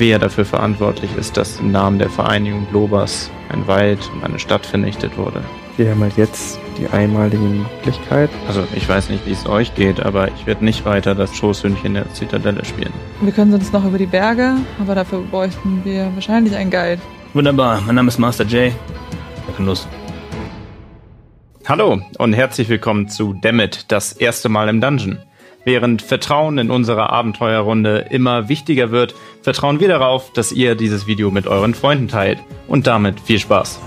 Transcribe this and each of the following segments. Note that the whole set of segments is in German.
Wer dafür verantwortlich ist, dass im Namen der Vereinigung Lobas ein Wald und eine Stadt vernichtet wurde? Wir haben halt jetzt die einmalige Möglichkeit. Also ich weiß nicht, wie es euch geht, aber ich werde nicht weiter das Schoßhündchen der Zitadelle spielen. Wir können sonst noch über die Berge, aber dafür bräuchten wir wahrscheinlich einen Guide. Wunderbar, mein Name ist Master J. Wir können los. Hallo und herzlich willkommen zu Dammit, das erste Mal im Dungeon. Während Vertrauen in unserer Abenteuerrunde immer wichtiger wird, vertrauen wir darauf, dass ihr dieses Video mit euren Freunden teilt. Und damit viel Spaß.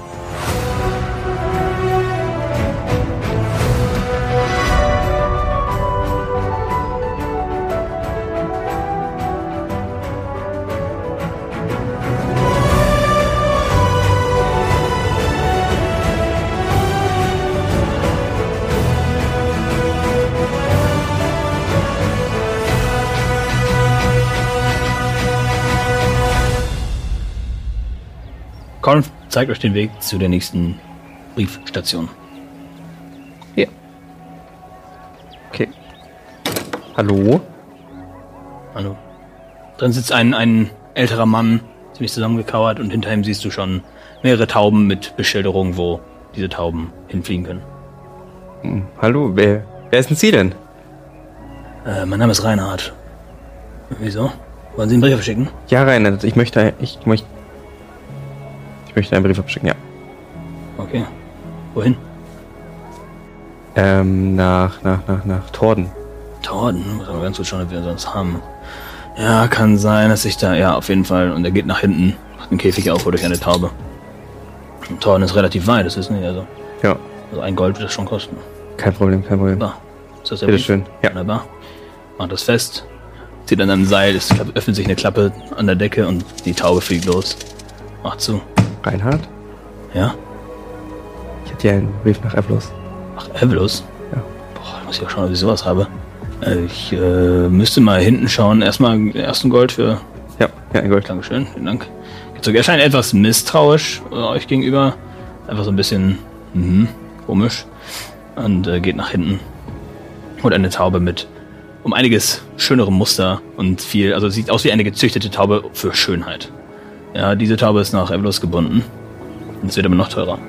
Colin zeigt euch den Weg zu der nächsten Briefstation. Hier. Okay. Hallo? Hallo. Drin sitzt ein, ein älterer Mann, ziemlich zusammengekauert und hinter ihm siehst du schon mehrere Tauben mit Beschilderung, wo diese Tauben hinfliegen können. Hm, Hallo, wer, wer ist denn Sie denn? Äh, mein Name ist Reinhard. Wieso? Wollen Sie einen Brief verschicken? Ja, Reinhard, ich möchte, ich möchte, ich möchte einen Brief abschicken, ja. Okay. Wohin? Ähm, nach, nach, nach, nach Torden. Torden. Muss aber ganz gut schauen, ob wir sonst haben. Ja, kann sein, dass ich da, ja, auf jeden Fall. Und er geht nach hinten, macht den Käfig auf, durch eine Taube. Und Torden ist relativ weit, das wissen wir also. Ja, Also ein Gold wird das schon kosten. kein Problem, kein Problem. Da. Ist das der Bitte Brief? schön. Ja. Wunderbar. Macht das fest. Zieht an einem Seil, es öffnet sich eine Klappe an der Decke und die Taube fliegt los. Macht zu. Reinhard? Ja? Ich hätte hier einen Brief nach Evlos. Ach, Evelus? Ja. Boah, da muss ich auch schauen, ob ich sowas habe. Äh, ich äh, müsste mal hinten schauen. Erstmal den ersten Gold für. Ja, ja, ein Gold. Dankeschön, vielen Dank. Geht so, er scheint etwas misstrauisch äh, euch gegenüber. Einfach so ein bisschen mhm, komisch. Und äh, geht nach hinten. Holt eine Taube mit um einiges schönerem Muster und viel. Also sieht aus wie eine gezüchtete Taube für Schönheit. Ja, diese Taube ist nach Evelus gebunden. Und es wird aber noch teurer.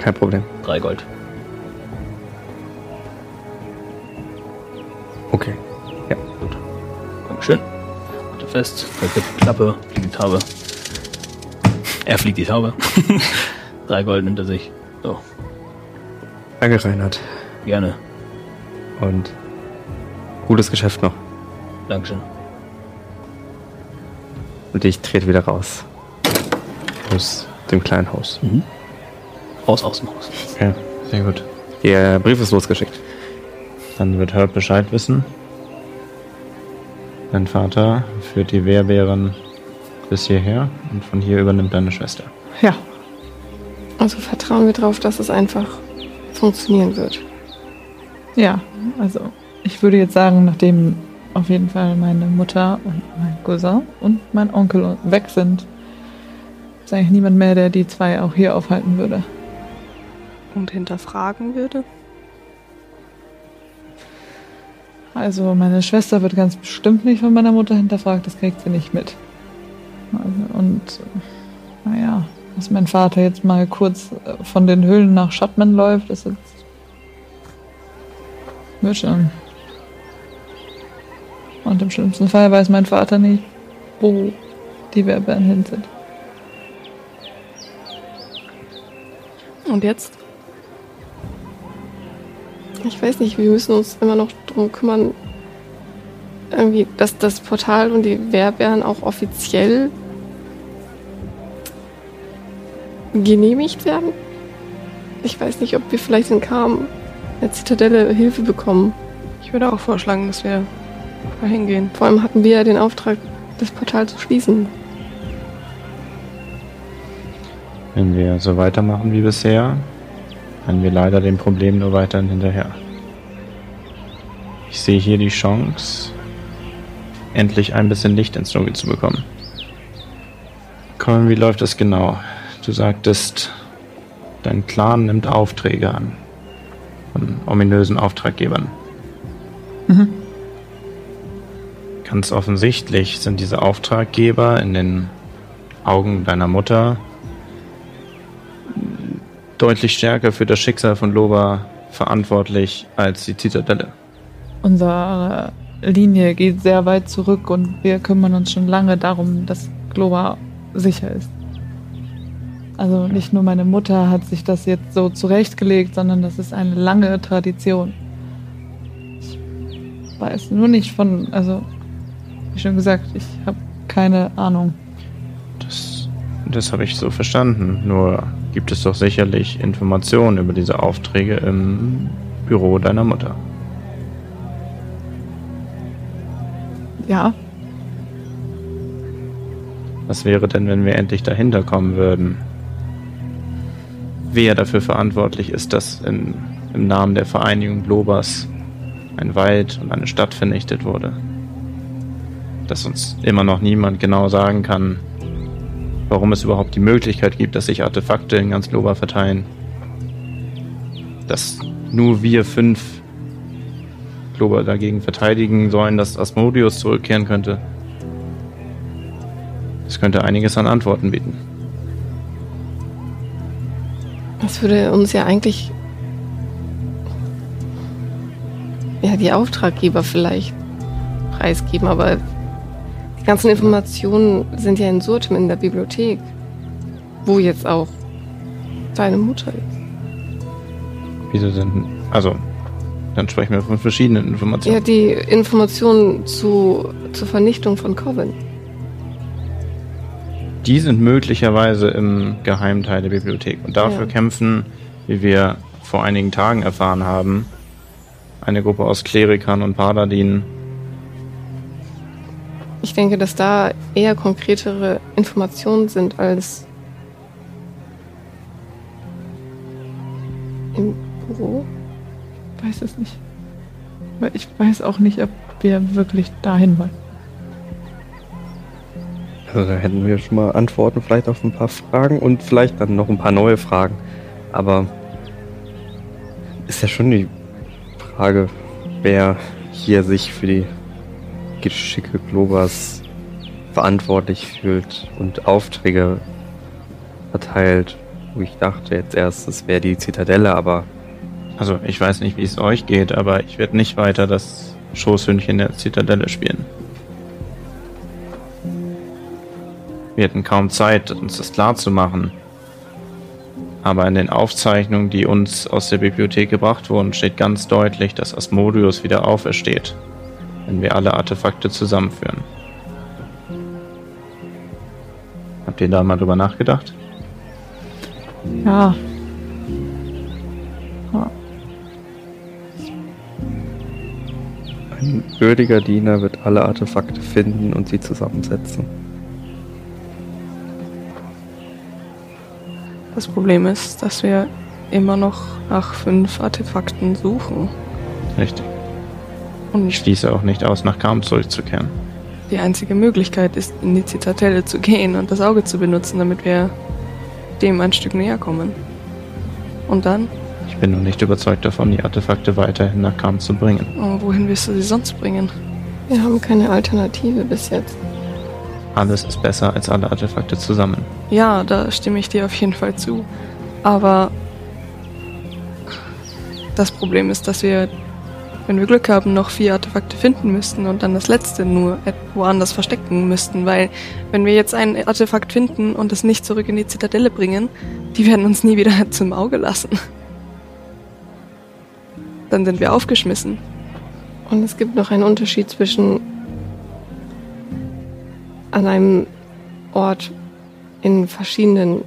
Kein Problem. Drei Gold. Okay. Ja. Gut. Dankeschön. Er fest. Klappe, fliegt die Taube. Er fliegt die Taube. Drei Gold nimmt er sich. So, Danke, Reinhard. gerne. Und gutes Geschäft noch. Dankeschön. Und ich trete wieder raus. Aus dem kleinen Haus. Raus aus dem Haus. Okay, sehr gut. Der Brief ist losgeschickt. Dann wird Herb Bescheid wissen. Dein Vater führt die Wehrbären bis hierher und von hier übernimmt deine Schwester. Ja. Also vertrauen wir darauf, dass es einfach funktionieren wird. Ja, also ich würde jetzt sagen, nachdem auf jeden Fall meine Mutter und mein Cousin und mein Onkel weg sind, ist eigentlich niemand mehr, der die zwei auch hier aufhalten würde. Und hinterfragen würde. Also meine Schwester wird ganz bestimmt nicht von meiner Mutter hinterfragt, das kriegt sie nicht mit. Also, und naja, dass mein Vater jetzt mal kurz äh, von den Höhlen nach Schottman läuft, ist jetzt... Wird schon. Und im schlimmsten Fall weiß mein Vater nicht, wo die Werbären hin sind. Und jetzt? Ich weiß nicht, wir müssen uns immer noch darum kümmern, irgendwie, dass das Portal und die Wehrbären auch offiziell genehmigt werden. Ich weiß nicht, ob wir vielleicht in Kam der Zitadelle Hilfe bekommen. Ich würde auch vorschlagen, dass wir mal hingehen. Vor allem hatten wir ja den Auftrag, das Portal zu schließen. Wenn wir so weitermachen wie bisher, rennen wir leider dem Problem nur weiterhin hinterher. Ich sehe hier die Chance, endlich ein bisschen Licht ins Dunkel zu bekommen. Colin, wie läuft das genau? Du sagtest, dein Clan nimmt Aufträge an. Von ominösen Auftraggebern. Mhm. Ganz offensichtlich sind diese Auftraggeber in den Augen deiner Mutter deutlich stärker für das Schicksal von Loba verantwortlich als die Zitadelle. Unsere Linie geht sehr weit zurück und wir kümmern uns schon lange darum, dass Globa sicher ist. Also nicht nur meine Mutter hat sich das jetzt so zurechtgelegt, sondern das ist eine lange Tradition. Ich weiß nur nicht von, also wie schon gesagt, ich habe keine Ahnung. Das, das habe ich so verstanden. Nur gibt es doch sicherlich Informationen über diese Aufträge im Büro deiner Mutter. Ja, Was wäre denn, wenn wir endlich dahinter kommen würden? Wer dafür verantwortlich ist, dass in, im Namen der Vereinigung Blobers ein Wald und eine Stadt vernichtet wurde? Dass uns immer noch niemand genau sagen kann, warum es überhaupt die Möglichkeit gibt, dass sich Artefakte in ganz Loba verteilen. Dass nur wir fünf Globa dagegen verteidigen sollen, dass Asmodeus zurückkehren könnte. Das könnte einiges an Antworten bieten. Das würde uns ja eigentlich. Ja, die Auftraggeber vielleicht preisgeben, aber die ganzen Informationen sind ja in Surtem in der Bibliothek. Wo jetzt auch deine Mutter ist. Wieso sind. Also, dann sprechen wir von verschiedenen Ja, Informationen. die Informationen zu, zur Vernichtung von Coven. Die sind möglicherweise im Geheimteil der Bibliothek. Und dafür Ja. kämpfen, wie wir vor einigen Tagen erfahren haben, eine Gruppe aus Klerikern und Paladinen. Ich denke, dass da eher konkretere Informationen sind als im Büro. weiß es nicht. Aber ich weiß auch nicht, ob wir wirklich dahin wollen. Also da hätten wir schon mal Antworten vielleicht auf ein paar Fragen und vielleicht dann noch ein paar neue Fragen. Aber ist ja schon die Frage, wer hier sich für die Geschicke Globas verantwortlich fühlt und Aufträge verteilt. Wo ich dachte jetzt erst, es wäre die Zitadelle, aber Also, ich weiß nicht, wie es euch geht, aber ich werde nicht weiter das Schoßhündchen der Zitadelle spielen. Wir hatten kaum Zeit, uns das klar zu machen. Aber in den Aufzeichnungen, die uns aus der Bibliothek gebracht wurden, steht ganz deutlich, dass Asmodeus wieder aufersteht, wenn wir alle Artefakte zusammenführen. Habt ihr da mal drüber nachgedacht? Ja. Ja. ein würdiger Diener wird alle Artefakte finden und sie zusammensetzen. Das Problem ist, dass wir immer noch nach fünf Artefakten suchen. Richtig. Und Ich schließe auch nicht aus, nach Kam zurückzukehren. die einzige Möglichkeit ist, in die Zitadelle zu gehen und das Auge zu benutzen, damit wir dem ein Stück näher kommen. Und dann, Ich bin noch nicht überzeugt davon, die Artefakte weiterhin nach Kam zu bringen. oh, wohin wirst du sie sonst bringen? Wir haben keine Alternative bis jetzt. Alles ist besser als alle Artefakte zusammen. Ja, da stimme ich dir auf jeden Fall zu. Aber das Problem ist, dass wir, wenn wir Glück haben, noch vier Artefakte finden müssten und dann das letzte nur woanders verstecken müssten. Weil wenn wir jetzt ein Artefakt finden und es nicht zurück in die Zitadelle bringen, die werden uns nie wieder zum Auge lassen. Dann sind wir aufgeschmissen. Und es gibt noch einen Unterschied zwischen an einem Ort in verschiedenen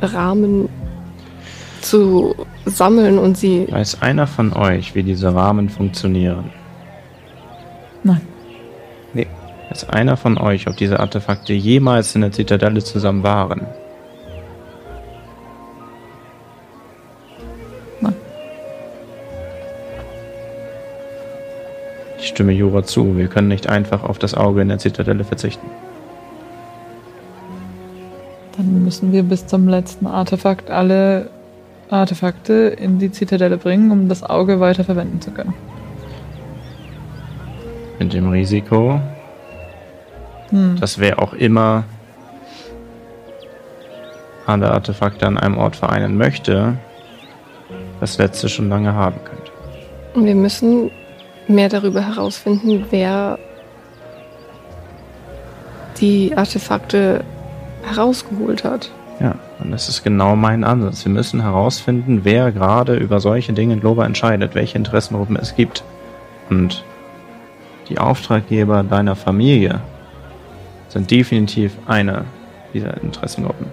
Rahmen zu sammeln und sie Weiß einer von euch, wie diese Rahmen funktionieren? Nein. Weiß einer von euch, ob diese Artefakte jemals in der Zitadelle zusammen waren? Nein. Ich stimme Jura zu. Wir können nicht einfach auf das Auge in der Zitadelle verzichten. Dann müssen wir bis zum letzten Artefakt alle Artefakte in die Zitadelle bringen, um das Auge weiter verwenden zu können. Mit dem Risiko, Hm. dass wer auch immer alle Artefakte an einem Ort vereinen möchte, das letzte schon lange haben könnte. Und wir müssen mehr darüber herausfinden, wer die Artefakte herausgeholt hat. Ja, und das ist genau mein Ansatz. Wir müssen herausfinden, wer gerade über solche Dinge in Loba entscheidet, welche Interessengruppen es gibt. Und die Auftraggeber deiner Familie sind definitiv eine dieser Interessengruppen.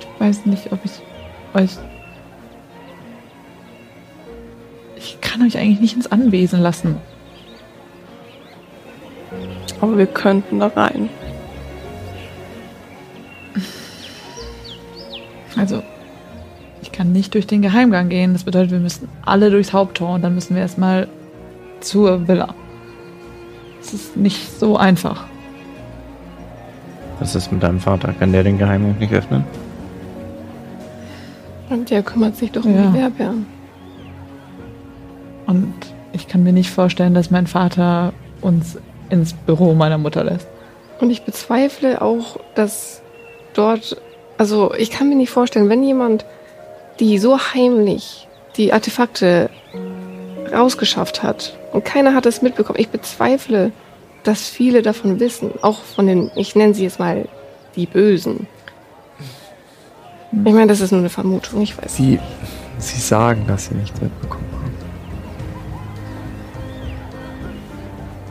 Ich weiß nicht, ob ich euch. Ich kann euch eigentlich nicht ins Anwesen lassen. Aber wir könnten da rein. Also, ich kann nicht durch den Geheimgang gehen. Das bedeutet, wir müssen alle durchs Haupttor und dann müssen wir erstmal zur Villa. Es ist nicht so einfach. Was ist mit deinem Vater? Kann der den Geheimgang nicht öffnen? Und der kümmert sich doch um Ja. die Wehrbeeren. Und ich kann mir nicht vorstellen, dass mein Vater uns ins Büro meiner Mutter lässt. Und ich bezweifle auch, dass dort, also ich kann mir nicht vorstellen, wenn jemand die so heimlich die Artefakte rausgeschafft hat und keiner hat es mitbekommen, ich bezweifle, dass viele davon wissen, auch von den, ich nenne sie jetzt mal die Bösen. Ich meine, das ist nur eine Vermutung, ich weiß. Sie, sie sagen, dass sie nichts mitbekommen haben.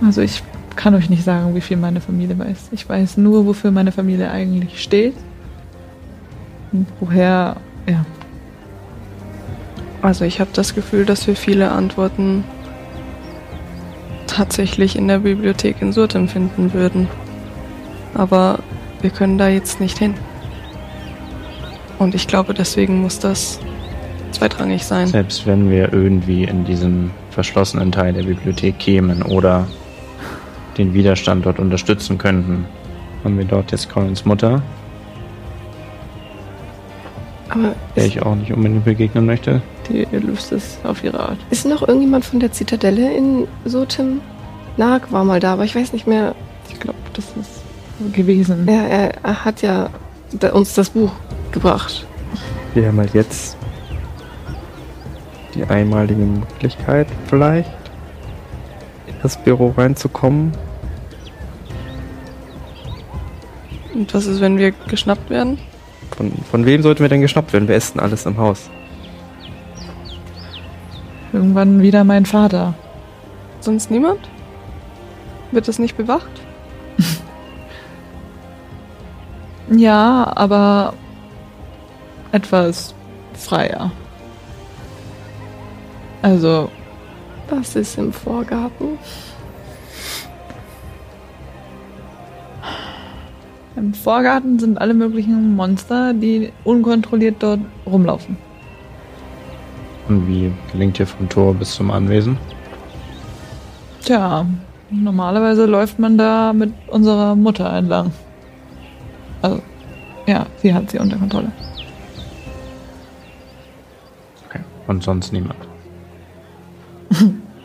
Also ich kann euch nicht sagen, wie viel meine Familie weiß. Ich weiß nur, wofür meine Familie eigentlich steht. Und woher, ja. Also ich habe das Gefühl, dass wir viele Antworten tatsächlich in der Bibliothek in Surtem finden würden. Aber wir können da jetzt nicht hin. Und ich glaube, deswegen muss das zweitrangig sein. Selbst wenn wir irgendwie in diesem verschlossenen Teil der Bibliothek kämen oder den Widerstand dort unterstützen könnten, haben wir dort jetzt Collins Mutter, Aber der ich auch nicht unbedingt begegnen möchte. Die löst es auf ihre Art. ist noch irgendjemand von der Zitadelle in Sotim? Nag war mal da, aber ich weiß nicht mehr. Ich glaube, das ist gewesen. Er, er, er hat ja uns das Buch gebracht. Wir haben halt jetzt die einmalige Möglichkeit, vielleicht das Büro reinzukommen. Und was ist, wenn wir geschnappt werden? Von, von wem sollten wir denn geschnappt werden? Wer ist denn alles im Haus? Irgendwann wieder mein Vater. Sonst niemand? Wird das nicht bewacht? Ja, aber etwas freier. Also, Was ist im Vorgarten? im Vorgarten sind alle möglichen Monster, die unkontrolliert dort rumlaufen. Und wie gelingt ihr vom Tor bis zum Anwesen? Tja, normalerweise läuft man da mit unserer Mutter entlang. Also, ja, sie hat sie unter Kontrolle. Okay. Und sonst niemand.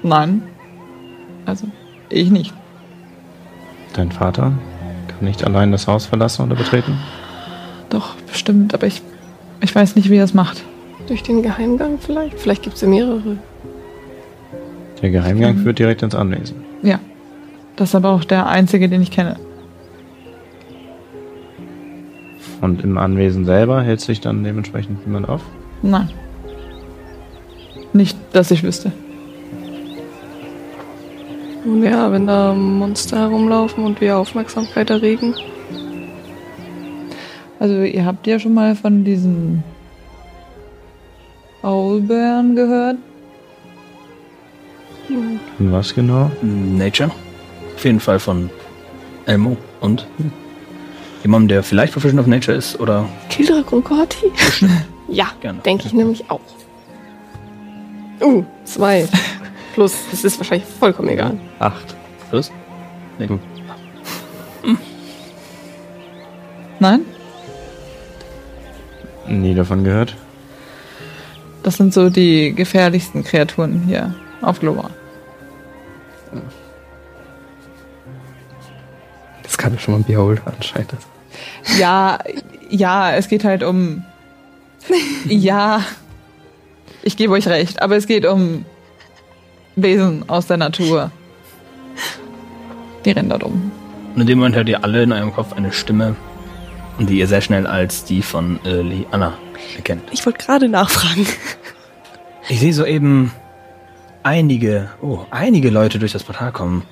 Nein. Also, ich nicht. Dein Vater kann nicht allein das Haus verlassen oder betreten? Doch, bestimmt, aber ich, ich weiß nicht, wie er es macht. Durch den Geheimgang vielleicht? Vielleicht gibt es ja mehrere. Der Geheimgang Mhm. führt direkt ins Anwesen. Ja. Das ist aber auch der einzige, den ich kenne. Und im Anwesen selber hält sich dann dementsprechend niemand auf? Nein. Nicht, dass ich wüsste. Und ja, wenn da Monster herumlaufen und wir Aufmerksamkeit erregen. Also, ihr habt ja schon mal von diesen Owlbären gehört. Was genau? Nature. Auf jeden Fall von Elmo und jemandem, der vielleicht Profession of Nature ist oder Kildrak und Corti? ja, Gerne. denke ich nämlich auch. Uh, zwei. Plus, das ist wahrscheinlich vollkommen egal. Acht. plus. Nee. Hm. Nein? Nie davon gehört. Das sind so die gefährlichsten Kreaturen hier auf Global. Das kann schon mal ein Beholder anscheinend. Ja, ja, es geht halt um. Ja, ich gebe euch recht, aber es geht um Wesen aus der Natur. Die rennen dort um. Und in dem Moment hört ihr alle in eurem Kopf eine Stimme, die ihr sehr schnell als die von äh, Liana erkennt. Ich wollte gerade nachfragen. Ich sehe soeben einige, oh, einige Leute durch das Portal kommen.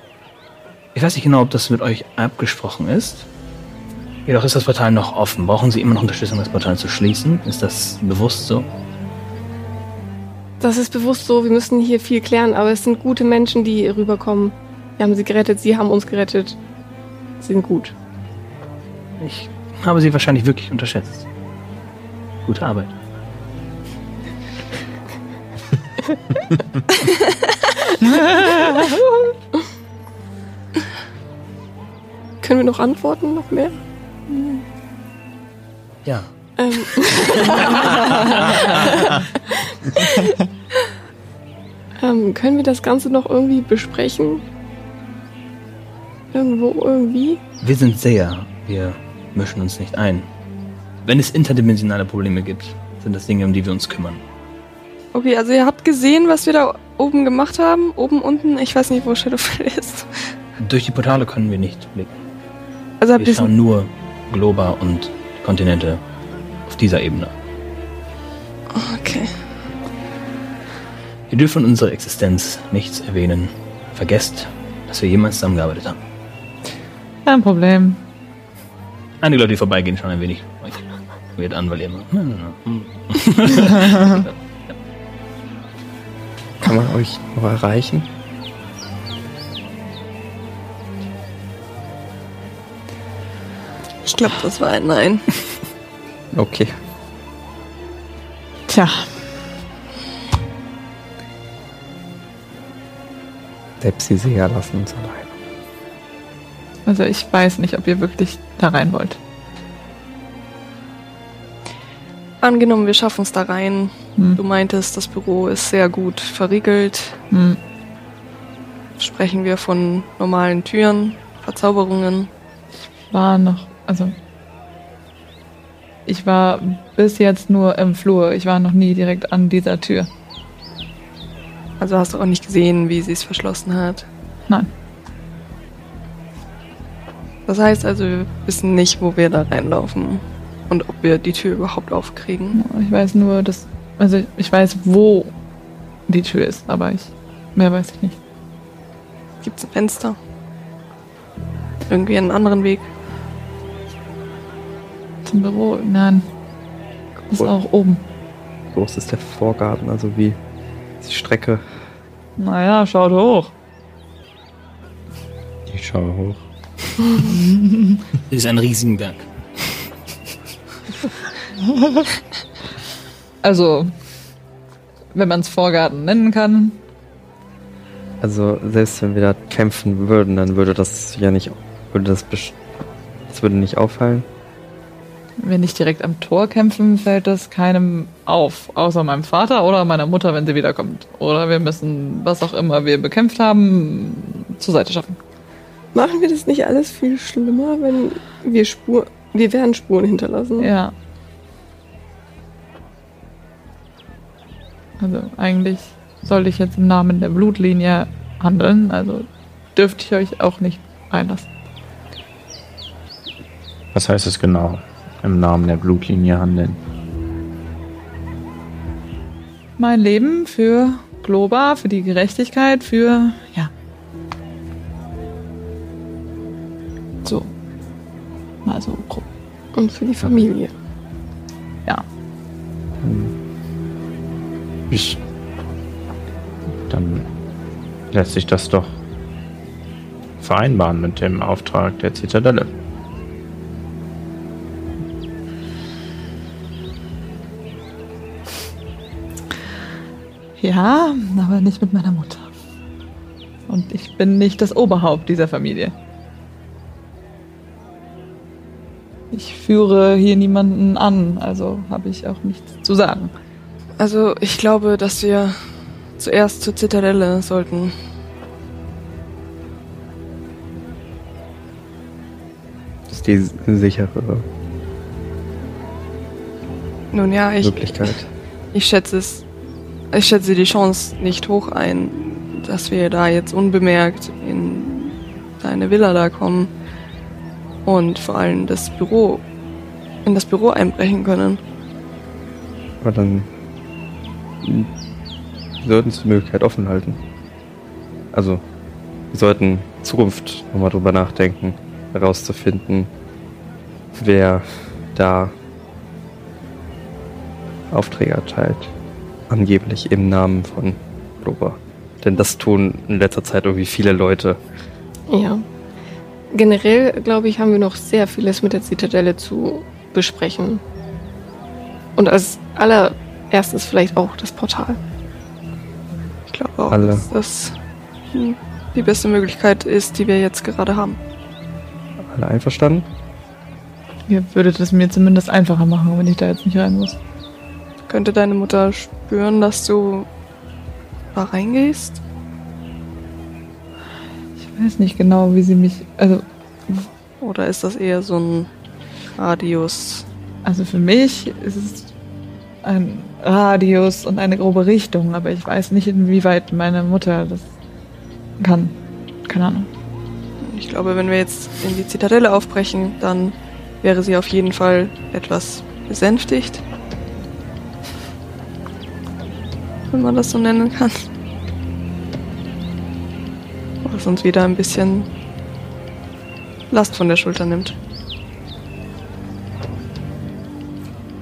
Ich weiß nicht genau, ob das mit euch abgesprochen ist. Jedoch ist das Portal noch offen. Brauchen Sie immer noch Unterstützung, das Portal zu schließen? Ist das bewusst so? Das ist bewusst so, wir müssen hier viel klären, aber es sind gute Menschen, die rüberkommen. Wir haben sie gerettet, sie haben uns gerettet. Sie sind gut. Ich habe Sie wahrscheinlich wirklich unterschätzt. Gute Arbeit. Können wir noch antworten, noch mehr? Ja. Ähm. ähm, können wir das Ganze noch irgendwie besprechen? Irgendwo, irgendwie? Wir sind sehr. Wir mischen uns nicht ein. Wenn es interdimensionale Probleme gibt, sind das Dinge, um die wir uns kümmern. Okay, also ihr habt gesehen, was wir da oben gemacht haben. Oben, unten. Ich weiß nicht, wo Shadowfell ist. Durch die Portale können wir nicht blicken. Also Wir schauen nur Globa und Kontinente auf dieser Ebene. Okay. Wir dürfen unsere Existenz nichts erwähnen. Vergesst, dass wir jemals zusammengearbeitet haben. Kein Problem. Einige Leute, die vorbeigehen, schauen ein wenig euch weird an, weil ihr immer. hm. Kann man euch noch erreichen? Ich glaube, das war ein Nein. Okay. Tja, Selbst die Seher lassen uns allein. also ich weiß nicht, ob ihr wirklich da rein wollt. Angenommen, wir schaffen es da rein. Hm. Du meintest, das Büro ist sehr gut verriegelt. Hm. Sprechen wir von normalen Türen, Verzauberungen. War noch, also ich war bis jetzt nur im Flur. Ich war noch nie direkt an dieser Tür. Also hast du auch nicht gesehen, wie sie es verschlossen hat. Nein. Das heißt also, wir wissen nicht, wo wir da reinlaufen. Und ob wir die Tür überhaupt aufkriegen. Ich weiß nur, dass, also ich weiß, wo die Tür ist, aber ich, mehr weiß ich nicht. Gibt es ein Fenster? Irgendwie einen anderen Weg? Zum Büro, nein. Ist Cool. auch oben. Groß ist der Vorgarten, also wie die Strecke. Naja, schaut hoch. Ich schaue hoch. Das ist ein Riesenberg. Also, wenn man es Vorgarten nennen kann. Also selbst wenn wir da kämpfen würden, dann würde das ja nicht, würde das, das würde nicht auffallen. Wenn wir nicht direkt am Tor kämpfen, fällt das keinem auf. Außer meinem Vater oder meiner Mutter, wenn sie wiederkommt. Oder wir müssen, was auch immer wir bekämpft haben, zur Seite schaffen. Machen wir das nicht alles viel schlimmer, wenn wir Spur, wir werden Spuren hinterlassen? Ja. Also eigentlich sollte ich jetzt im Namen der Blutlinie handeln, also dürfte ich euch auch nicht einlassen. Was heißt es genau? Im Namen der Blutlinie handeln. Mein Leben für Globa, für die Gerechtigkeit, für ja. So. Mal so grob. Und für die Familie. Ja. Ich. Dann lässt sich das doch vereinbaren mit dem Auftrag der Zitadelle. Ja, aber nicht mit meiner Mutter. Und ich bin nicht das Oberhaupt dieser Familie. Ich führe hier niemanden an, also habe ich auch nichts zu sagen. Also ich glaube, dass wir zuerst zur Zitadelle sollten. Das ist die sichere Nun ja, ich, Möglichkeit. ich schätze es. Ich schätze die Chance nicht hoch ein, dass wir da jetzt unbemerkt in deine Villa da kommen und vor allem das Büro in das Büro einbrechen können. Aber dann sollten uns die Möglichkeit offen halten. Also, wir sollten in Zukunft nochmal drüber nachdenken, herauszufinden, wer da Aufträge erteilt. Angeblich im Namen von Glober. Denn das tun in letzter Zeit irgendwie viele Leute. Ja. Generell, glaube ich, haben wir noch sehr vieles mit der Zitadelle zu besprechen. Und als allererstes vielleicht auch das Portal. Ich glaube auch, Alle. dass das hm, die beste Möglichkeit ist, die wir jetzt gerade haben. Alle einverstanden? Ihr würdet es mir zumindest einfacher machen, wenn ich da jetzt nicht rein muss. Könnte deine Mutter spüren, dass du da reingehst? Ich weiß nicht genau, wie sie mich. Also, Oder ist das eher so ein Radius? also für mich ist es ein Radius und eine grobe Richtung, aber ich weiß nicht, inwieweit meine Mutter das kann. Keine Ahnung. Ich glaube, wenn wir jetzt in die Zitadelle aufbrechen, dann wäre sie auf jeden Fall etwas besänftigt. Wenn man das so nennen kann. Was uns wieder ein bisschen Last von der Schulter nimmt.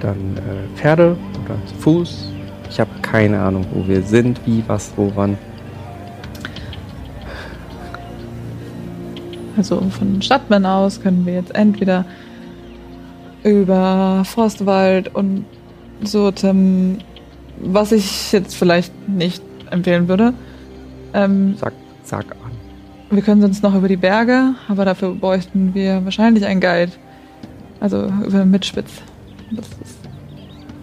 Dann äh, Pferde oder zu Fuß. Ich habe keine Ahnung, wo wir sind, wie, was, wo, wann. Also von Stadtmann aus können wir jetzt entweder über Forstwald und Surtem, was ich jetzt vielleicht nicht empfehlen würde. Ähm, Sag, sag an. wir können sonst noch über die Berge, aber dafür bräuchten wir wahrscheinlich einen Guide. Also über Mitspitz. Das ist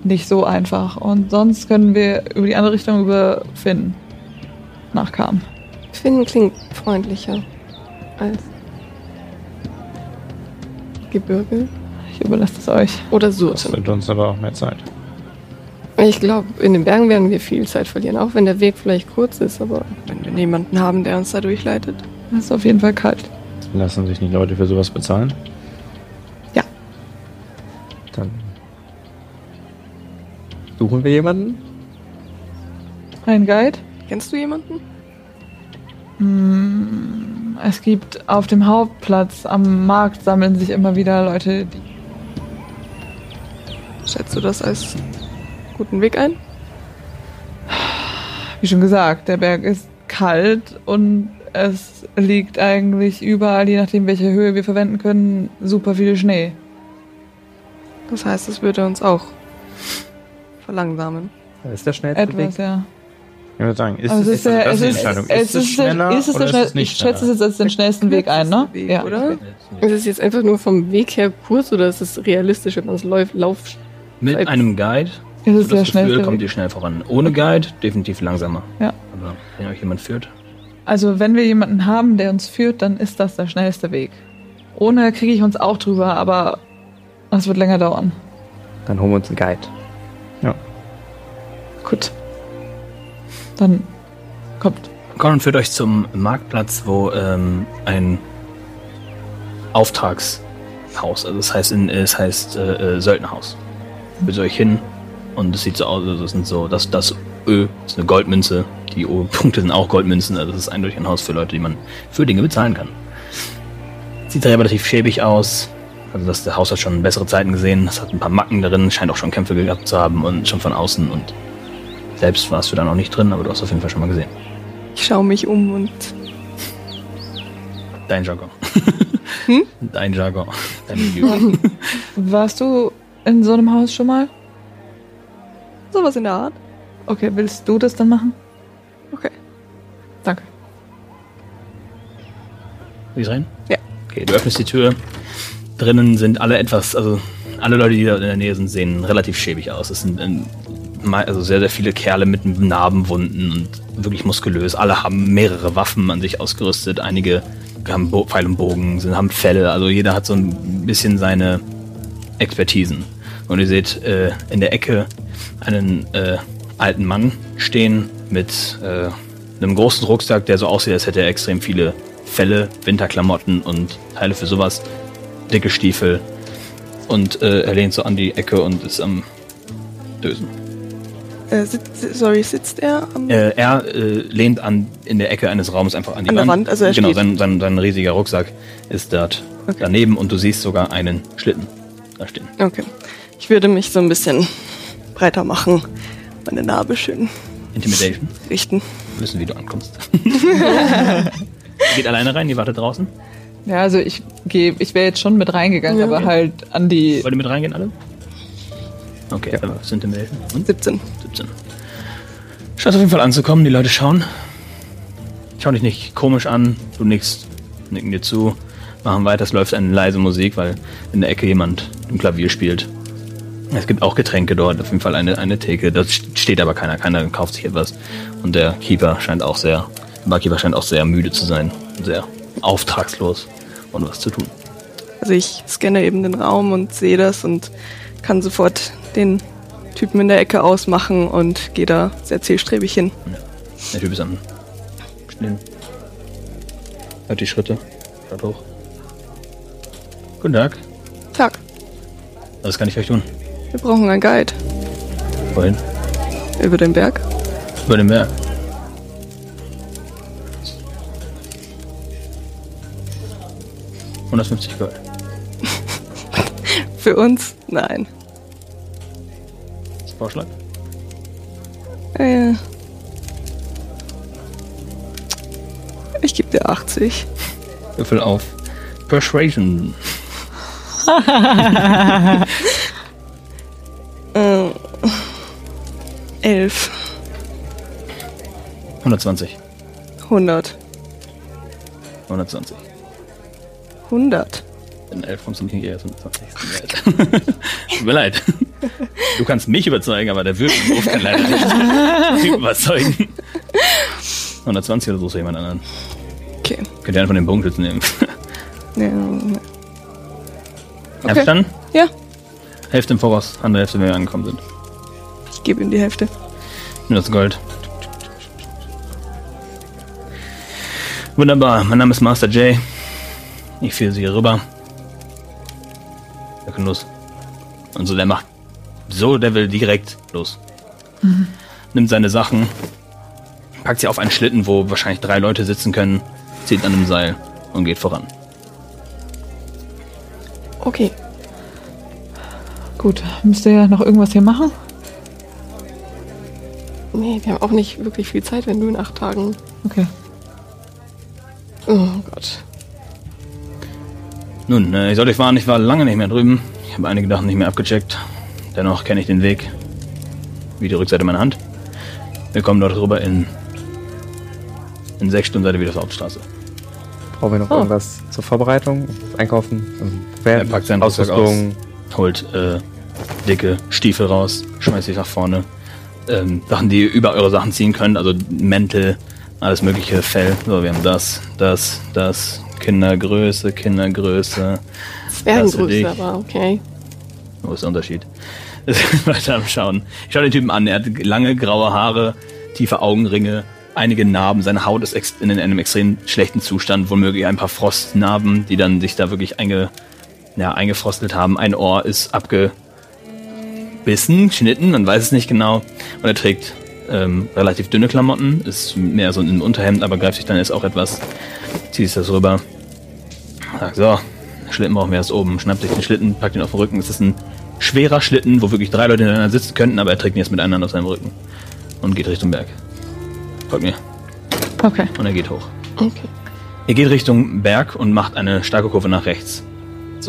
nicht so einfach. Und sonst können wir über die andere Richtung über Finn nach Kam. Finn klingt freundlicher als Gebirge Ich überlasse es euch. oder Das Surte. wird uns aber auch mehr Zeit. Ich glaube, in den Bergen werden wir viel Zeit verlieren, auch wenn der Weg vielleicht kurz ist, aber Wenn wir niemanden haben, der uns da durchleitet. Es ist auf jeden Fall kalt. Lassen sich nicht Leute für sowas bezahlen? Dann suchen wir jemanden. Ein Guide? Kennst du jemanden? Mm, Es gibt auf dem Hauptplatz am Markt sammeln sich immer wieder Leute, die Schätzt du das als guten Weg ein? Wie schon gesagt, der Berg ist kalt und es liegt eigentlich überall, je nachdem welche Höhe wir verwenden können, super viel Schnee. Das heißt, es würde uns auch verlangsamen. Das ist der schnellste Etwas, Weg. ja. Ich würde sagen, ist Aber es, es ist der, das es eine ist, Entscheidung? es ist, schneller ist es oder schnell, ist es nicht ich schätze es jetzt als den schnellsten Weg ein, ne? Weg, Ja. oder? ist es jetzt einfach nur vom Weg her kurz oder ist es realistisch, wenn man es läuft, lauft? Mit einem Guide, Es so ist der das Gefühl, schnellste kommt ihr schnell voran. Ohne Guide definitiv langsamer. Ja. Aber wenn euch jemand führt, Also wenn wir jemanden haben, der uns führt, dann ist das der schnellste Weg. Ohne kriege ich uns auch drüber, aber es wird länger dauern. Dann holen wir uns einen Guide. Gut. Dann kommt. Corin führt euch zum Marktplatz, wo ähm, ein Auftragshaus, also das heißt, in, es heißt äh, äh, Söldnerhaus. Führt euch hin und es sieht so aus, also das sind so, das, das Ö ist eine Goldmünze, die O-Punkte sind auch Goldmünzen, also das ist eindeutig ein Haus für Leute, die man für Dinge bezahlen kann. Sieht relativ schäbig aus, also das der Haus hat schon bessere Zeiten gesehen, es hat ein paar Macken darin, scheint auch schon Kämpfe gehabt zu haben und schon von außen und selbst warst du da noch nicht drin, aber du hast auf jeden Fall schon mal gesehen. Ich schaue mich um und Dein Jargon. Hm? Dein Jargon. Deine Lüge. Warst du in so einem Haus schon mal? Sowas in der Art. Okay, willst du das dann machen? Okay. Danke. Will ich rein? Ja. Okay, du öffnest die Tür. Drinnen sind alle etwas, also alle Leute, die da in der Nähe sind, sehen relativ schäbig aus. Es sind ähm, also sehr, sehr viele Kerle mit Narbenwunden und wirklich muskulös. Alle haben mehrere Waffen an sich ausgerüstet. Einige haben Bo Pfeil und Bogen, sind, haben Fälle. Also jeder hat so ein bisschen seine Expertisen. Und ihr seht äh, in der Ecke einen äh, alten Mann stehen mit äh, einem großen Rucksack, der so aussieht, als hätte er extrem viele Felle, Winterklamotten und Teile für sowas, dicke Stiefel. Und äh, er lehnt so an die Ecke und ist am Dösen. Äh, sitzt, sorry, sitzt er am. Äh, er äh, lehnt an, in der Ecke eines Raums einfach an die An der Wand, also er Genau, steht. sein, sein, sein riesiger Rucksack ist dort Okay. daneben und du siehst sogar einen Schlitten da stehen. Okay. Ich würde mich so ein bisschen breiter machen, meine Narbe schön Intimidation. richten. Wissen, wie du ankommst. Geht alleine rein, die wartet draußen. Ja, also ich gehe, ich wäre jetzt schon mit reingegangen, Ja. aber halt an die. Wollt ihr mit reingehen alle? Okay, ja. was sind Intimidation? Und 17. 17. Scheint auf jeden Fall anzukommen, die Leute schauen. Schauen dich nicht komisch an, du nickst, nicken dir zu, machen weiter, es läuft eine leise Musik, weil in der Ecke jemand im Klavier spielt. Es gibt auch Getränke dort, auf jeden Fall eine, eine Theke, da steht aber keiner, keiner kauft sich etwas. Und der Keeper scheint auch sehr, der Barkeeper scheint auch sehr müde zu sein, sehr auftragslos und was zu tun. Also ich scanne eben den Raum und sehe das und kann sofort den Typen in der Ecke ausmachen und gehe da sehr zielstrebig hin. Der Typ ist am Stehen. Hört die Schritte. Schaut hoch. Guten Tag. Tag, Was kann ich euch tun? Wir brauchen einen Guide Wohin? über den Berg. Über den Berg. ...150 Gold. Für uns? Nein. Vorschlag. Äh, ich gebe dir 80. Würfel auf. Persuasion. 11. 120. 100. 120. 100. In 11 kommst du nicht eher 120. Tut mir leid. Du kannst mich überzeugen, aber der Würfelwurf kann leider nicht überzeugen. 120 oder suchst du jemand anderen? Okay. Könnt ihr einen von den Bogenschützen nehmen. Ja, Okay. Einverstanden? ja, Hälfte im Voraus, andere Hälfte, wenn wir angekommen sind. Ich gebe ihm die Hälfte. Nimm das Gold. Wunderbar, mein Name ist Master J. Ich führe sie hier rüber. Wir können los. Und so, der macht so, der will direkt los. Nimmt seine Sachen, packt sie auf einen Schlitten, wo wahrscheinlich drei Leute sitzen können, zieht an einem Seil und geht voran. Okay. Gut, müsst ihr noch irgendwas hier machen? Nee, wir haben auch nicht wirklich viel Zeit, wenn du in acht Tagen. Okay. Oh Gott. Nun, äh, ich soll euch warnen, ich war lange nicht mehr drüben. Ich habe einige Sachen nicht mehr abgecheckt. Dennoch kenne ich den Weg. Wie die Rückseite meiner Hand. Wir kommen dort rüber in. In sechs Stunden seid ihr wieder auf der Hauptstraße. Brauchen wir noch Oh. irgendwas zur Vorbereitung? Einkaufen? Ähm, Er packt seinen Rucksack Ausrüstung? Holt äh, dicke Stiefel raus, schmeißt sich nach vorne. Ähm, Sachen, die ihr über eure Sachen ziehen könnt, also Mäntel, alles mögliche, Fell. So, wir haben das, das, das, Kindergröße, Kindergröße. Größer, aber okay. Wo ist der Unterschied? Weiter am Schauen. Ich schaue den Typen an. Er hat lange graue Haare, tiefe Augenringe, einige Narben. Seine Haut ist in einem extrem schlechten Zustand. Womöglich ein paar Frostnarben, die dann sich da wirklich einge ja, eingefrostet haben. Ein Ohr ist abgebissen, geschnitten, man weiß es nicht genau. Und er trägt ähm, relativ dünne Klamotten, ist mehr so ein Unterhemd, aber greift sich dann jetzt auch etwas, zieht sich das rüber. Sagt so, Schlitten brauchen wir erst oben. Schnappt sich den Schlitten, packt ihn auf den Rücken. Es ist ein schwerer Schlitten, wo wirklich drei Leute hintereinander sitzen könnten, aber er trägt ihn jetzt miteinander auf seinem Rücken. Und geht Richtung Berg. Folgt mir. Okay. Und er geht hoch. Okay. Ihr geht Richtung Berg und macht eine starke Kurve nach rechts.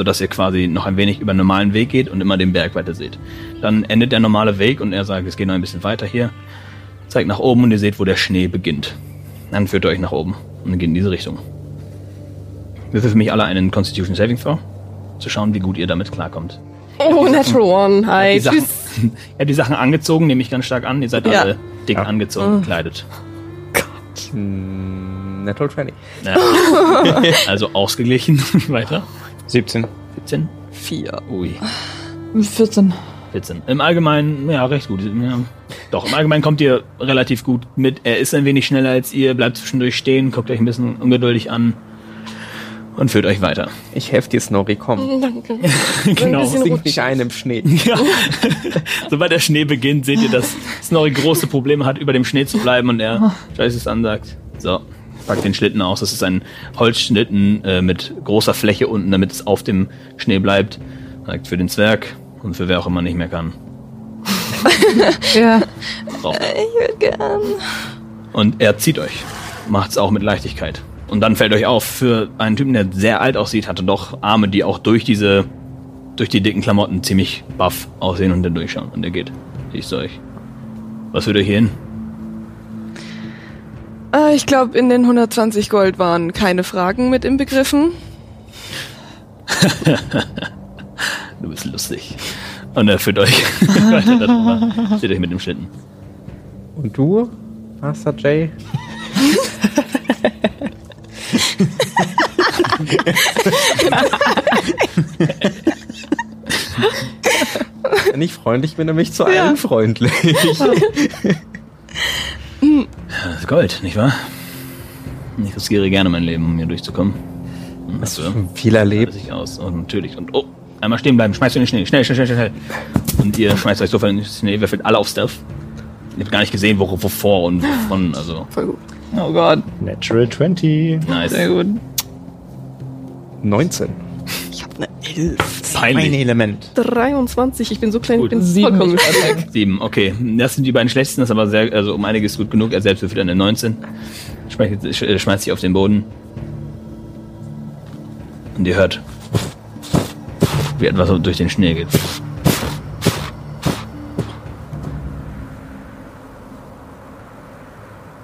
Sodass ihr quasi noch ein wenig über den normalen Weg geht und immer den Berg weiter seht. Dann endet der normale Weg und er sagt, es geht noch ein bisschen weiter hier. Zeigt nach oben und ihr seht, wo der Schnee beginnt. Dann führt er euch nach oben und geht in diese Richtung. Würfel für mich alle einen Constitution Saving Throw. Zu schauen, wie gut ihr damit klarkommt. Oh, Natural One. Hi. die Sachen, Tschüss. ihr habt die Sachen angezogen, nehme ich ganz stark an. Ihr seid Ja. alle dick Ja. angezogen, gekleidet. Hm, Natural 20. Ja. also ausgeglichen. Weiter. 17. 17. Vier. Ui. 14. 14. Im Allgemeinen, ja, recht gut. Ja. Doch, im Allgemeinen kommt ihr relativ gut mit. Er ist ein wenig schneller als ihr, bleibt zwischendurch stehen, guckt euch ein bisschen ungeduldig an und führt euch weiter. Ich helfe dir, Snorri, komm. Danke. genau. Sink nicht ein im Schnee. Ja. Sobald der Schnee beginnt, seht ihr, dass Snorri große Probleme hat, über dem Schnee zu bleiben und er scheiße es ansagt. So, packt den Schlitten aus. Das ist ein Holzschlitten äh, mit großer Fläche unten, damit es auf dem Schnee bleibt. Sagt für den Zwerg und für wer auch immer nicht mehr kann. Ja. So. Ich würde gern. Und er zieht euch. Macht's auch mit Leichtigkeit. Und dann fällt euch auf, für einen Typen, der sehr alt aussieht, hatte doch Arme, die auch durch diese, durch die dicken Klamotten ziemlich buff aussehen und dann durchschauen. Und er geht. Siehst du euch. Was führt euch hier hin? Äh, ich glaube, in den 120 Gold waren keine Fragen mit inbegriffen. Du bist lustig. Und er führt euch weiter darüber. Steht euch mit dem Schlitten. Und du, Master Jay? Wenn ich freundlich bin, dann bin ich zu allen freundlich. Das ist Gold, nicht wahr? Ich riskiere gerne mein Leben, um hier durchzukommen. Und Hast du so. schon viel erlebt? sich aus. Und natürlich. Und oh, einmal stehen bleiben, schmeißt in den Schnee. Schnell, schnell, schnell, schnell. Und ihr schmeißt euch sofort in den Schnee, würfelt alle auf Stealth. Ihr habt gar nicht gesehen, wo, wovor und wovon. Also, Voll gut. Oh Gott. Natural 20. nice. Sehr gut. 19. Eine Elf. Ein Peinlich. Element. 23. Ich bin so klein, Gut. ich bin Sieben. vollkommen weg. Sieben, okay. Das sind die beiden schlechtesten, das ist aber sehr, also um einiges gut genug. Er selbst würfelt eine 19. Schmeißt, sch- schmeißt sich auf den Boden. Und ihr hört, wie etwas durch den Schnee geht.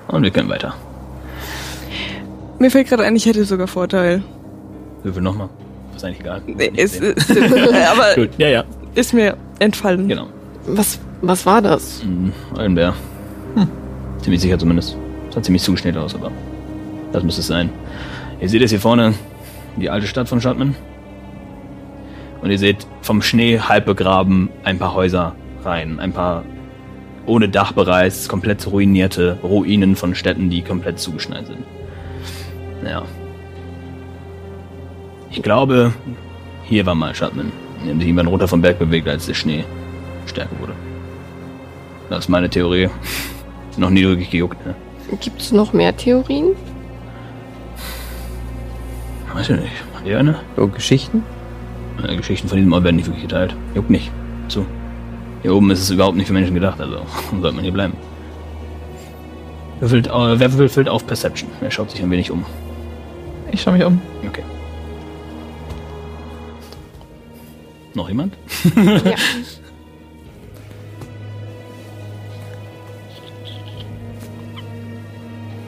Und wir können weiter. Mir fällt gerade ein, ich hätte sogar Vorteil. Würfel nochmal. Ist eigentlich egal. Nee, ist, ist, aber Gut, ja, ja, ist mir entfallen. genau. Was, was war das? Ein Eulenbär. Ziemlich sicher zumindest. Sah ziemlich zugeschnitten aus, aber das müsste es sein. Ihr seht es hier vorne, die alte Stadt von Schottman. Und ihr seht vom Schnee halb begraben ein paar Häuser rein. Ein paar ohne Dach bereits, komplett ruinierte Ruinen von Städten, die komplett zugeschneit sind. Ja. Ich glaube, hier war mal Schottman. Die haben sich irgendwann runter vom Berg bewegt, als der Schnee stärker wurde. Das ist meine Theorie. Noch nie wirklich gejuckt, ne? Gibt es noch mehr Theorien? Weiß ich nicht. Habt ihr eine? So Geschichten? Äh, Geschichten von diesem Ort werden nicht wirklich geteilt. Juckt nicht. Zu. Hier oben ist es überhaupt nicht für Menschen gedacht, also sollte man hier bleiben. Würfelt, äh, wer würfelt auf Perception? Er schaut sich ein wenig um. Ich schaue mich um. Okay. Noch jemand? ja.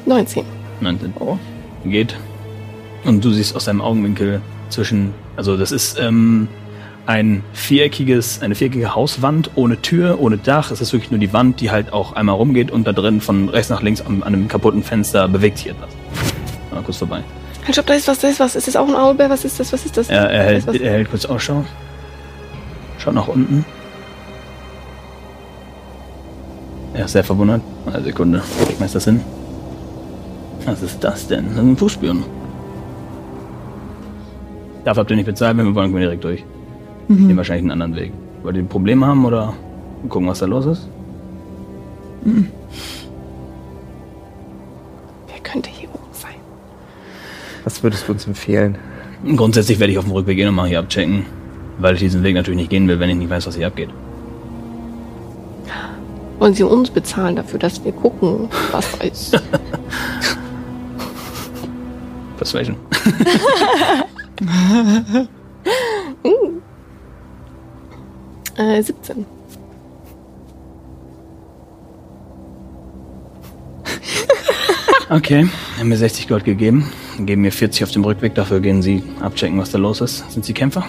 Neunzehn. 19. Geht. Und du siehst aus deinem Augenwinkel zwischen, also das ist ähm, ein viereckiges, eine viereckige Hauswand ohne Tür, ohne Dach. Es ist wirklich nur die Wand, die halt auch einmal rumgeht und da drin von rechts nach links an, an einem kaputten Fenster bewegt sich etwas. Mal kurz vorbei. Halt, stopp, da ist was, da ist was. Ist das auch ein Aulbär? Was ist das? Was ist das? Er, er, hält, ist was. er hält kurz Ausschau. Schaut nach unten. Er ist sehr verwundert. Eine Sekunde. Ich schmeiß das hin. Was ist das denn? Das ist ein Fußspion. Dafür habt ihr nicht bezahlt, wenn wir wollen, können wir direkt durch. Nehmen wahrscheinlich einen anderen Weg. Wollt ihr ein Problem haben oder gucken, was da los ist? Wer könnte hier oben sein? Was würdest du uns empfehlen? Grundsätzlich werde ich auf dem Rückweg eh nochmal hier abchecken, weil ich diesen Weg natürlich nicht gehen will, wenn ich nicht weiß, was hier abgeht. Wollen Sie uns bezahlen dafür, dass wir gucken, was da ist? Persuasion. Äh, 17. Okay, haben mir 60 Gold gegeben. Geben mir 40 auf dem Rückweg. Dafür gehen Sie abchecken, was da los ist. Sind Sie Kämpfer?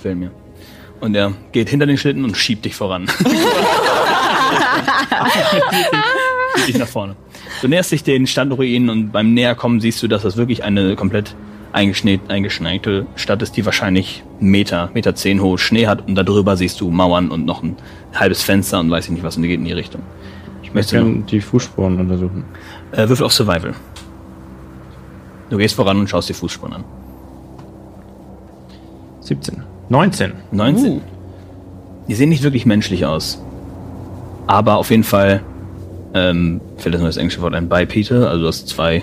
Gefällt mir. Und er geht hinter den Schlitten und schiebt dich voran. schiebt dich nach vorne. Du näherst dich den Standruinen und beim Näherkommen siehst du, dass das wirklich eine komplett eingeschneit, eingeschneite Stadt ist, die wahrscheinlich Meter, Meter zehn hoch Schnee hat und darüber siehst du Mauern und noch ein halbes Fenster und weiß ich nicht was und die geht in die Richtung. Ich möchte können die Fußspuren untersuchen. äh, Würfel auf Survival. Du gehst voran und schaust die Fußspuren an. 17. 19. 19. Die sehen nicht wirklich menschlich aus. Aber auf jeden Fall, ähm, fällt das nur das englische Wort ein, bipedal, also du hast zwei,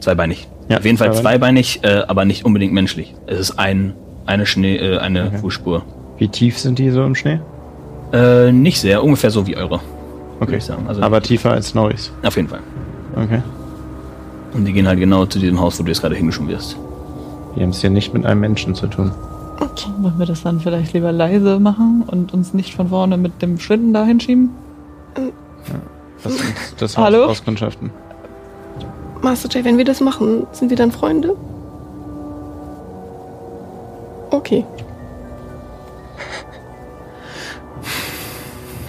zweibeinig. Ja, auf jeden Fall zweibeinig. äh, aber nicht unbedingt menschlich. Es ist ein, eine Schnee, äh, eine Okay. Fußspur. Wie tief sind die so im Schnee? Äh, nicht sehr, ungefähr so wie eure. Okay. Würde ich sagen. Also Aber tiefer als Neues. auf jeden Fall. Okay. Und die gehen halt genau zu diesem Haus, wo du jetzt gerade hingeschoben wirst. Wir haben es hier nicht mit einem Menschen zu tun. Wollen wir das dann vielleicht lieber leise machen und uns nicht von vorne mit dem Schlitten dahin schieben? Lass uns das Haus Hallo? auskundschaften. Master Jay, wenn wir das machen, sind wir dann Freunde? Okay.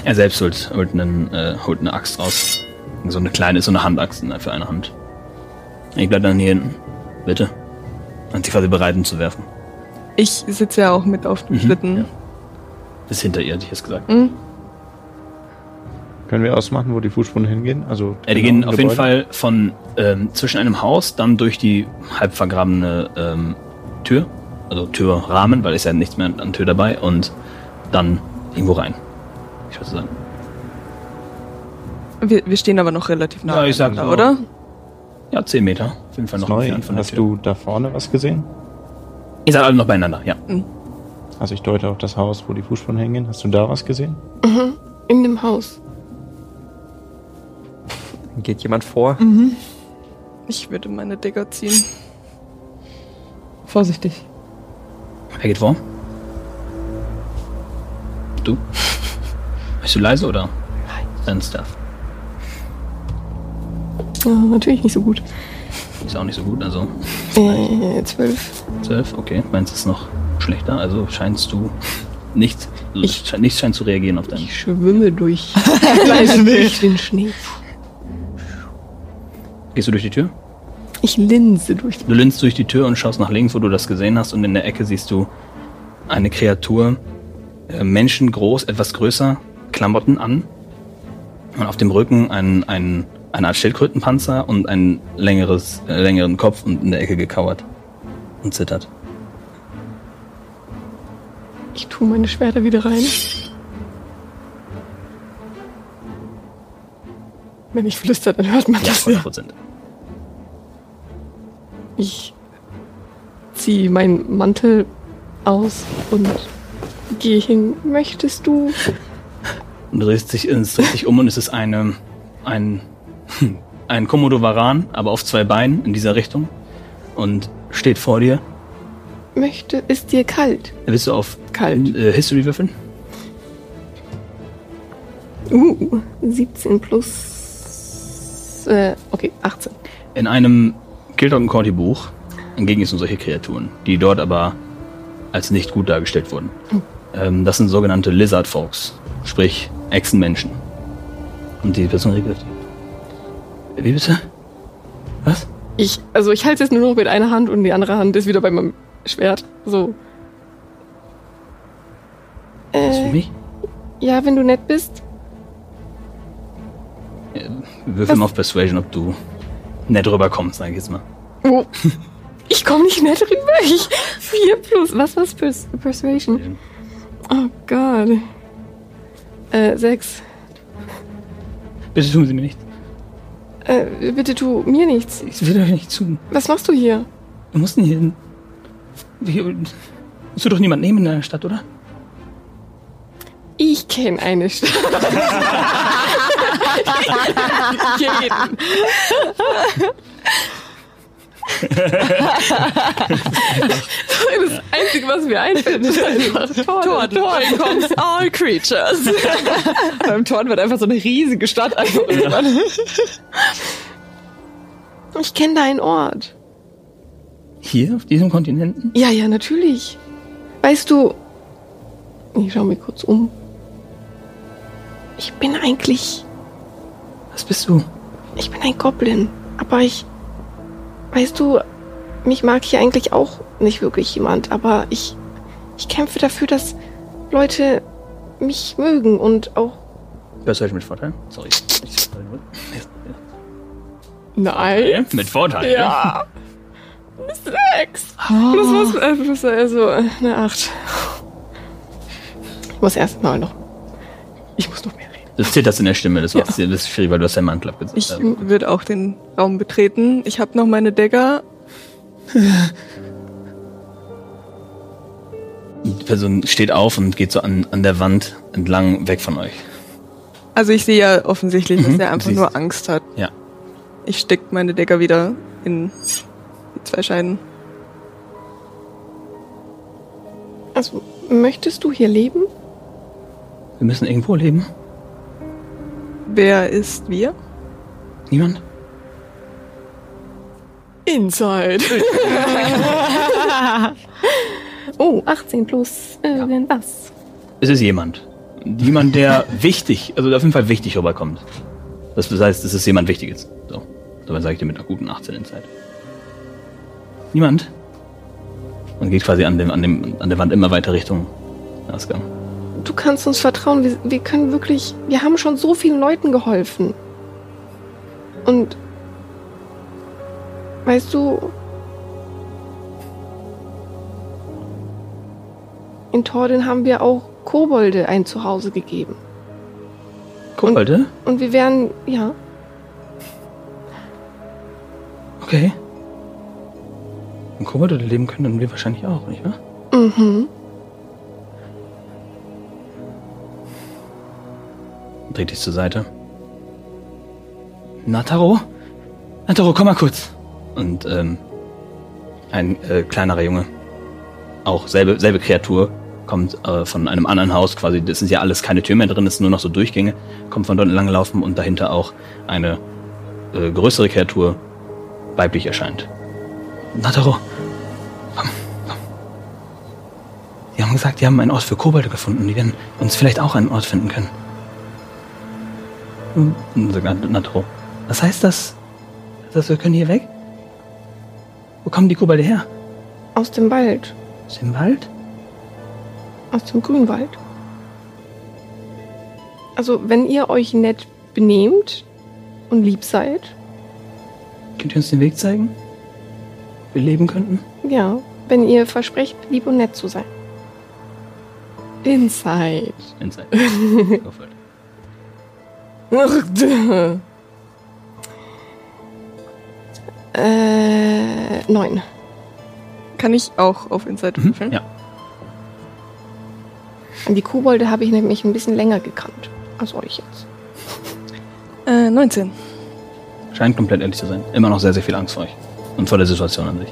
Er selbst holt, holt, einen, äh, holt eine Axt raus. So eine kleine, so eine Handaxt für eine Hand. Ich bleib dann hier hinten. Bitte. Und sie quasi bereit, ihn zu werfen. Ich sitze ja auch mit auf dem Mhm, Schlitten. ja. Bis hinter ihr, hätte ich jetzt gesagt. Mhm. Können wir ausmachen, wo die Fußspuren hingehen? Also Ja, die genau gehen auf jeden? Fall von ähm, zwischen einem Haus, dann durch die halb vergrabene ähm, Tür, also Türrahmen, weil ist ja nichts mehr an Tür dabei, und dann irgendwo rein. Ich würde sagen. Wir, wir stehen aber noch relativ nah Ja, ich sag so. oder? Ja, 10 Meter. Auf jeden Fall noch ist neu. entfernt von der Hast Tür. du da vorne was gesehen? Ihr seid alle noch beieinander, ja. Also ich deute auf das Haus, wo die Fußspuren hingehen. Hast du da was gesehen? Mhm. In dem Haus. Geht jemand vor? Ich würde meine Digger ziehen. Vorsichtig. Wer geht vor? Du? Bist du leise oder? Nein. Dein Stuff. Ja, natürlich nicht so gut. Ist auch nicht so gut, also Äh, 12. 12, okay. Meins ist noch schlechter, also scheinst du nicht, Ich- sche- nicht scheint zu reagieren auf deinen. Ich schwimme durch, durch den Schnee. Gehst du durch die Tür? Ich linse durch den Du linst durch die Tür und schaust nach links, wo du das gesehen hast, und in der Ecke siehst du eine Kreatur, äh, menschengroß, etwas größer, Klamotten an, und auf dem Rücken ein, ein, eine Art Schildkrötenpanzer und einen längeres, äh, längeren Kopf und in der Ecke gekauert und zittert. Ich tue meine Schwerter wieder rein. Wenn ich flüster, dann hört man Ja, das ja. 100%. Ich ziehe meinen Mantel aus und gehe hin. Möchtest du? Und du drehst dich, es dreht sich um und es ist eine, ein, ein Komodo Varan, aber auf zwei Beinen in dieser Richtung und steht vor dir. Möchte, ist dir kalt? Willst du auf Kalt. äh, History würfeln? Uh, 17 plus. Äh, okay, 18. In einem Kildon Cordy Buch entgegen es nur solche Kreaturen, die dort aber als nicht gut dargestellt wurden. Ähm, das sind sogenannte Lizard Folks, sprich Echsenmenschen. Und die Person regelt. Wie bitte? Was? Ich, also ich halte es jetzt nur noch mit einer Hand und die andere Hand ist wieder bei meinem Schwert. So. Was für Äh, mich? ja, wenn du nett bist. Äh, Würfel mal auf Persuasion, ob du nett rüberkommst, sag ich jetzt mal. Oh. Ich komme nicht nett rüber. Ich, 4 plus. Was war's? Pers Persuasion? Oh Gott. Äh, 6. Bitte tun Sie mir nichts. Äh, bitte tu mir nichts. Ich will euch nicht tun. Was machst du hier? Wir mussten hier hin. Hier, musst du doch niemand nehmen in der Stadt, oder? Ich kenne eine Stadt. Jeden. Das Einzige, was mir einfällt, ist einfach Torn. Torn comes all creatures. Beim Torn wird einfach so eine riesige Stadt einfach irgendwann. Ich kenne da einen Ort. Hier auf diesem Kontinenten? Ja, ja, natürlich. Weißt du, ich schau mich kurz um. Ich bin eigentlich, Was bist du? ich bin ein Goblin, aber ich, weißt du, mich mag hier eigentlich auch nicht wirklich jemand, aber ich, ich kämpfe dafür, dass Leute mich mögen und auch. Das höre ich mit Vorteil. Sorry. Nein. Mit Vorteil? Ja. Sechs. Das war äh, plus, also eine Acht. Ich muss erst mal noch. Ich muss noch mehr. Du zitterst in der Stimme, das, war's. das ist schwierig, weil du hast deinen Mantel abgesetzt. Ich würde auch den Raum betreten. Ich habe noch meine Dagger. Die Person steht auf und geht so an, an der Wand entlang weg von euch. Also ich sehe ja offensichtlich, Mhm, dass er einfach siehst nur. Angst hat. Ja. Ich steck meine Dagger wieder in die zwei Scheiden. Also, möchtest du hier leben? Wir müssen irgendwo leben. Wer ist wir? Niemand? Inside. oh, 18 plus irgendwas. Es ist jemand. Jemand, der wichtig, also auf jeden Fall wichtig rüberkommt. Das heißt, es ist jemand Wichtiges. So. Dabei sage ich dir mit einer guten 18 in Zeit. Niemand? Und geht quasi an, dem, an, dem, an der Wand immer weiter Richtung Ausgang. Du kannst uns vertrauen. Wir, wir können wirklich. Wir haben schon so vielen Leuten geholfen. Und. Weißt du. In Tordin haben wir auch Kobolde ein Zuhause gegeben. Kobolde? Und wir wären. Ja. Okay. Wenn Kobolde leben können, dann wir wahrscheinlich auch, nicht wahr? Mhm. Dreht dich zur Seite. Nataro? Nataro, komm mal kurz. Und ähm, ein äh, kleinerer Junge, auch selbe, selbe Kreatur, kommt äh, von einem anderen Haus quasi, das sind ja alles keine Tür mehr drin, es sind nur noch so Durchgänge, kommt von dort entlang gelaufen und dahinter auch eine äh, größere Kreatur weiblich erscheint. Nataro, komm, komm. Die haben gesagt, die haben einen Ort für Kobolde gefunden, die werden uns vielleicht auch einen Ort finden können. Hm, sagt Nat- Nataro. Was heißt das? Das wir können hier weg? Wo kommen die Kobolde her? Aus dem Wald. Aus dem Wald? Aus dem Grünwald. Also, wenn ihr euch nett benehmt und lieb seid, Könnt ihr uns den Weg zeigen? Wir leben könnten? ja, wenn ihr versprecht, lieb und nett zu sein. Inside. Inside. Äh, neun. Kann ich auch auf Inside Mhm. würfeln? Ja. Und die Kobolde habe ich nämlich ein bisschen länger gekannt als euch jetzt. Äh, 19. Scheint komplett ehrlich zu sein. Immer noch sehr, sehr viel Angst vor euch. Und vor der Situation an sich.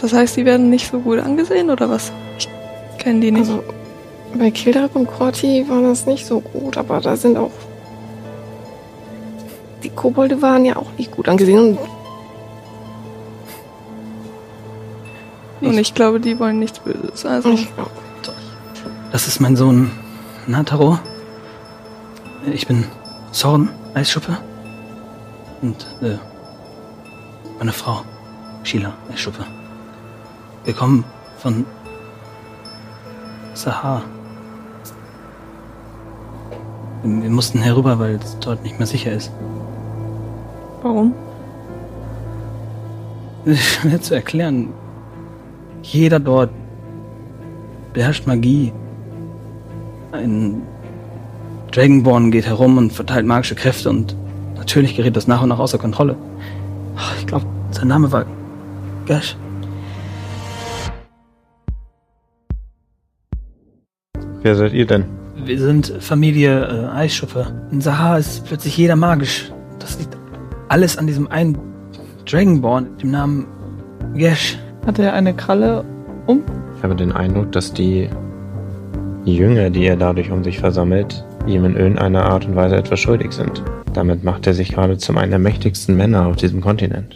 Das heißt, die werden nicht so gut angesehen oder was? Ich kenne die nicht. Also, bei Kildrak und Korti war das nicht so gut, aber da sind auch. Die Kobolde waren ja auch nicht gut angesehen. Und und ich glaube, die wollen nichts Böses. Also, ich Das ist mein Sohn Nataro. Ich bin Sorn, Eisschuppe. Und äh, meine Frau, Sheila, Eisschuppe. Wir kommen von Sahar. Wir mussten herüber, weil es dort nicht mehr sicher ist. warum? Schwer zu erklären. Jeder dort beherrscht Magie. Ein Dragonborn geht herum und verteilt magische Kräfte und natürlich gerät das nach und nach außer Kontrolle. Ich glaube, sein Name war Gash. Wer seid ihr denn? Wir sind Familie äh, Eisschupper. In Sahar ist plötzlich jeder magisch. Das liegt alles an diesem einen Dragonborn, dem Namen Gesh. Hat er eine Kralle um? Ich habe den Eindruck, dass die Jünger, die er dadurch um sich versammelt, ihm in irgendeiner Art und Weise etwas schuldig sind. Damit macht er sich gerade zum einen der mächtigsten Männer auf diesem Kontinent.